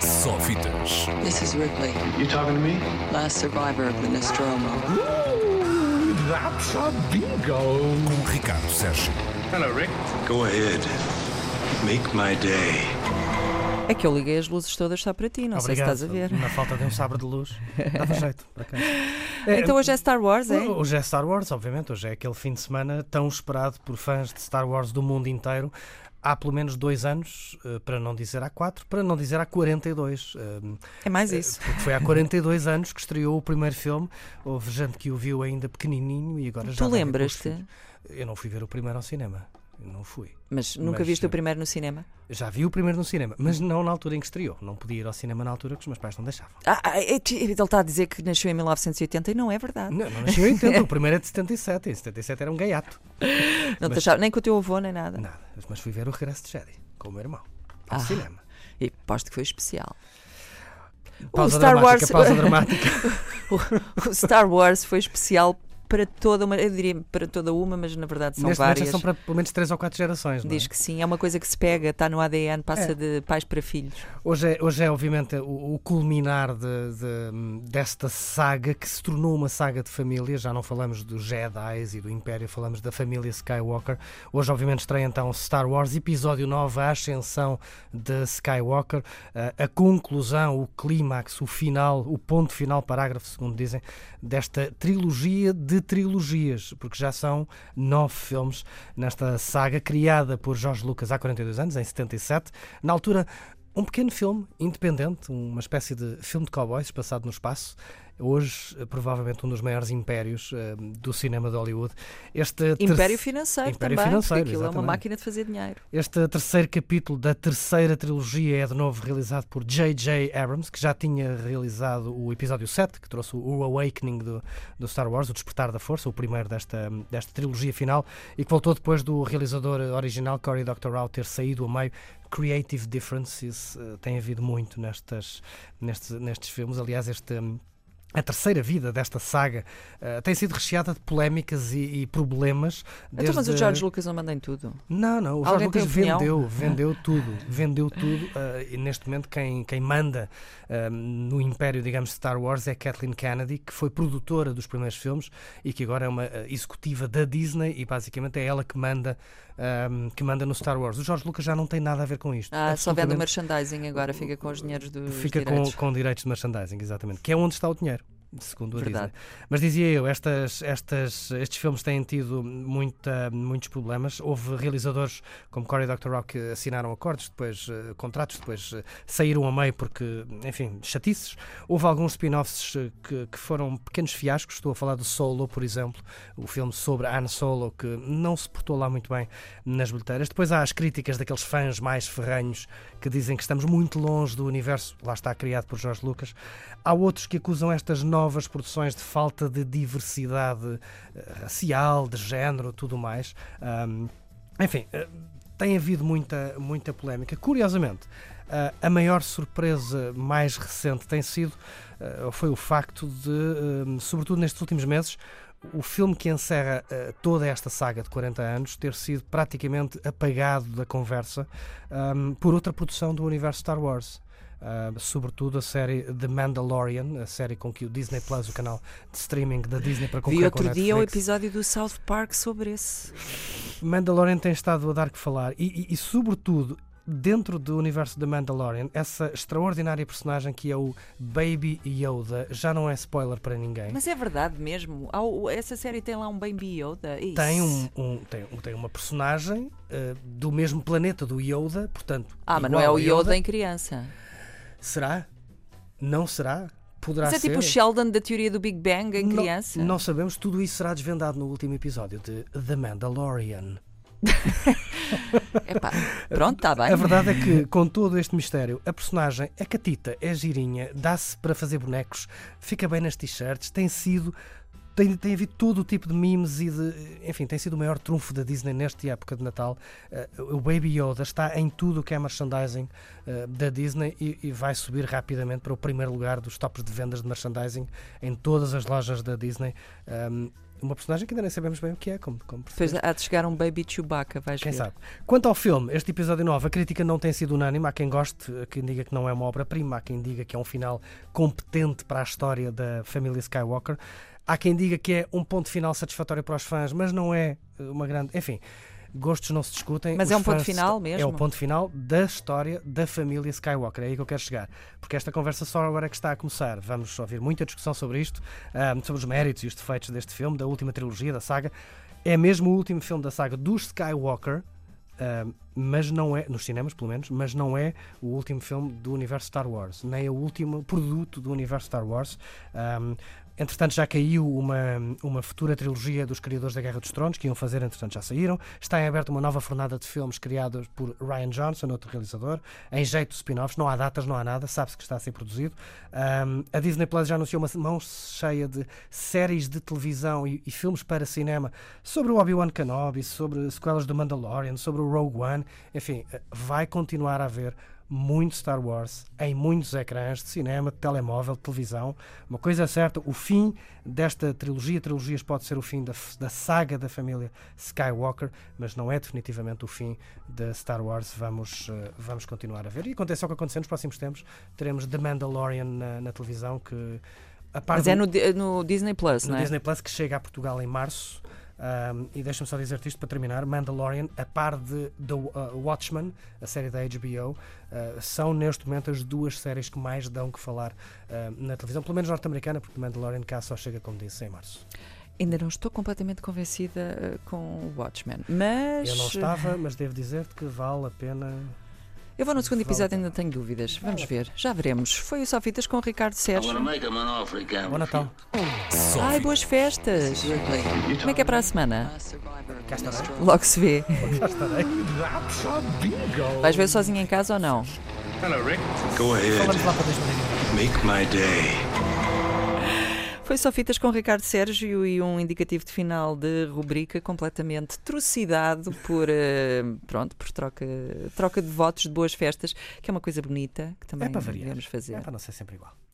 Só fitas. This is Ripley, You talking to me? last survivor of the Nostromo. Ooh, that's a bingo. Com Ricardo Sérgio. Hello, Rick. Go ahead. Make my day. É que eu liguei as luzes todas só para ti, não sei se Obrigado. estás a ver. Na falta de um sabre de luz. Dava jeito, acaso. É, Então hoje é Star Wars, é? Hoje é Star Wars, obviamente. Hoje é aquele fim de semana tão esperado por fãs de Star Wars do mundo inteiro. Há pelo menos dois anos, eh, para não dizer há quatro, para não dizer há 42. eh, É mais isso. Porque foi há 42 anos que estreou o primeiro filme. Houve gente que o viu ainda pequenininho e agora já. Tu com os lembras-te? Eu não fui ver o primeiro ao cinema. Não fui. Mas nunca Mas, viste eh, o primeiro no cinema? Já vi o primeiro no cinema, mas não na altura em que estreou. Não podia ir ao cinema na altura que os meus pais não deixavam. Ah, ah, é- ele está a dizer que nasceu em 1980 e não é verdade. Não, não nasceu em 80, o primeiro é de 77. Em 77 era um gaiato. Não mas- achava, nem com o teu avô, nem nada. Nada, mas fui ver o Regresso de Jedi com o meu irmão. Ao Ah. cinema. E aposto que foi especial. Pausa Star dramática, Wars- pausa dramática. O Star Wars foi especial para toda uma, eu diria para toda uma, mas na verdade são Neste várias. são para pelo menos 3 ou 4 gerações. Não é? Diz que sim, é uma coisa que se pega, está no ADN, passa É. de pais para filhos. Hoje, é, hoje é, obviamente, o, o culminar de, de- desta saga que se tornou uma saga de família. Já não falamos dos Jedi e do Império, falamos da família Skywalker. Hoje, obviamente, estreia então Star Wars, episódio 9, a ascensão de Skywalker, a, a conclusão, o clímax, o final, o ponto final, parágrafo, segundo dizem, desta trilogia de trilogias, porque já são nove filmes nesta saga criada por George Lucas há 42 anos, em 77. Na altura, um pequeno filme independente, uma espécie de filme de cowboys passado no espaço. Hoje, eh, provavelmente, um dos maiores impérios eh, do cinema de Hollywood. Este Império financeiro Império também, financeiro, porque aquilo é uma exatamente. máquina de fazer dinheiro. Este terceiro capítulo da terceira trilogia é de novo realizado por J.J. Abrams, que já tinha realizado o episódio 7, que trouxe o Awakening do, do Star Wars, o Despertar da Força, o primeiro desta, desta trilogia final, e que voltou depois do realizador original, Cory Doctorow, ter saído a meio. Creative differences eh, tem havido muito nestas, nestes, nestes filmes. Aliás, este. A terceira vida desta saga eh, tem sido recheada de polémicas e, e problemas. Então, mas o desde- George Lucas não manda em tudo. não, não, o tem Lucas vendeu, vendeu tudo, vendeu tudo eh, e neste momento quem, quem manda eh, no império, digamos, Star Wars é Kathleen Kennedy, que foi produtora dos primeiros filmes e que agora é uma executiva da Disney e basicamente é ela que manda, que manda no Star Wars. O Jorge Lucas já não tem nada a ver com isto. Ah, só vende o merchandising agora, fica com os dinheiros dos Fica com, direitos. com direitos de merchandising, exatamente, que é onde está o dinheiro. Segundo a. Disney. Mas dizia eu, estas, estas, estes filmes têm tido muita, muitos problemas. Houve realizadores como Cory Doctorow que assinaram acordos, depois eh, contratos, depois eh, saíram a meio porque, enfim, chatices. Houve alguns spin-offs eh, que, que foram pequenos fiascos. Estou a falar do Solo, por exemplo, o filme sobre Han Solo, que não se portou lá muito bem nas bilheteiras. Depois há as críticas daqueles fãs mais ferranhos que dizem que estamos muito longe do universo, lá está criado por George Lucas. Há outros que acusam estas novas produções de falta de diversidade eh, racial, de género, tudo mais. Ahm, enfim, eh, tem havido muita, muita polémica. Curiosamente, ah, a maior surpresa mais recente tem sido foi o facto de, ah, sobretudo nestes últimos meses, o filme que encerra toda esta saga de 40 anos ter sido praticamente apagado da conversa ahm, por outra produção do universo Star Wars. Ah, sobretudo a série The Mandalorian, a série com que o Disney Plus, o canal de streaming da Disney para Vi concorrer com outro dia o Netflix. episódio do South Park sobre esse. Mandalorian tem estado a dar que falar e, e- e, sobretudo dentro do universo da Mandalorian essa extraordinária personagem que é o Baby Yoda já não é spoiler para ninguém Mas é verdade mesmo. Essa série tem lá um Baby Yoda. Isso. tem, um, um- tem, tem uma personagem eh, do mesmo planeta do Yoda portanto Ah, mas não é o a Yoda em criança. Será? não será? poderá Mas é ser tipo o Sheldon da teoria do Big Bang em Não- criança. não sabemos tudo isso será desvendado no último episódio de The Mandalorian Epá, pronto, está bem. A verdade é que, com todo este mistério, a personagem é catita, é girinha, dá-se para fazer bonecos, fica bem nas t-shirts, tem sido. Tem, tem havido todo o tipo de memes e de. Enfim, tem sido o maior trunfo da Disney nesta época de Natal. Eh, o Baby Yoda está em tudo o que é merchandising eh, da Disney e, e vai subir rapidamente para o primeiro lugar dos tops de vendas de merchandising em todas as lojas da Disney. Um, uma personagem que ainda nem sabemos bem o que é, como, como Depois há de chegar um Baby Chewbacca, vais Quem ver. sabe? Quanto ao filme, este episódio 9, a crítica não tem sido unânime. Há quem goste, há quem diga que não é uma obra-prima, há quem diga que é um final competente para a história da família Skywalker. Há quem diga que é um ponto final satisfatório para os fãs, mas não é eh, uma grande. Enfim, gostos não se discutem. Mas é um ponto final est- É mesmo? o ponto final da história da família Skywalker. É aí que eu quero chegar. Porque esta conversa só agora é que está a começar. Vamos ouvir muita discussão sobre isto, ah, sobre os méritos e os defeitos deste filme, da última trilogia, da saga. É mesmo o último filme da saga dos Skywalker. ah, mas não é, nos cinemas pelo menos, mas não é o último filme do universo Star Wars, nem é o último produto do universo Star Wars. Um, entretanto, já caiu uma, uma futura trilogia dos criadores da Guerra dos Tronos, que iam fazer, entretanto já saíram. Está em aberto uma nova fornada de filmes criados por Ryan Johnson, outro realizador, em jeito de spin-offs. Não há datas, não há nada, sabe-se que está a ser produzido. Um, a Disney Plus já anunciou uma mão cheia de séries de televisão e, e filmes para cinema sobre o Obi-Wan Kenobi, sobre sequelas do Mandalorian, sobre o Rogue One. Enfim, eh, vai continuar a haver muito Star Wars em muitos ecrãs de cinema, de telemóvel, de televisão. Uma coisa é certa, o fim desta trilogia, trilogias pode ser o fim da, da saga da família Skywalker, mas não é definitivamente o fim da Star Wars. Vamos, eh, vamos continuar a ver. E acontece o que acontecer nos próximos tempos. Teremos The Mandalorian na, na televisão, que Mas é no, no Disney Plus, no não é? Disney Plus que chega a Portugal em março. Um, e deixa-me só dizer-te isto para terminar: Mandalorian, a par de The uh, Watchmen, a série da HBO, uh, são neste momento as duas séries que mais dão que falar uh, na televisão, pelo menos norte-americana, porque Mandalorian cá só chega, como disse, em março. Ainda não estou completamente convencida com o Watchmen, mas Eu não estava, mas devo dizer-te que vale a pena. Eu vou no segundo episódio ainda tenho dúvidas. Vamos ver, já veremos. Foi o Sofitas com o Ricardo Sérgio. Bom Natal. Ai, boas festas! Como é que é para a semana? Cá estarei. Logo se vê. Estarei. Vais ver sozinho em casa ou não? Hello, Rick. Go ahead. Falamos lá para 2020. Make my day. Foi só fitas com Ricardo Sérgio e um indicativo de final de rubrica completamente trucidado por, eh, pronto, por troca, troca de votos de boas festas, que é uma coisa bonita que também É devemos fazer. É para não ser sempre igual.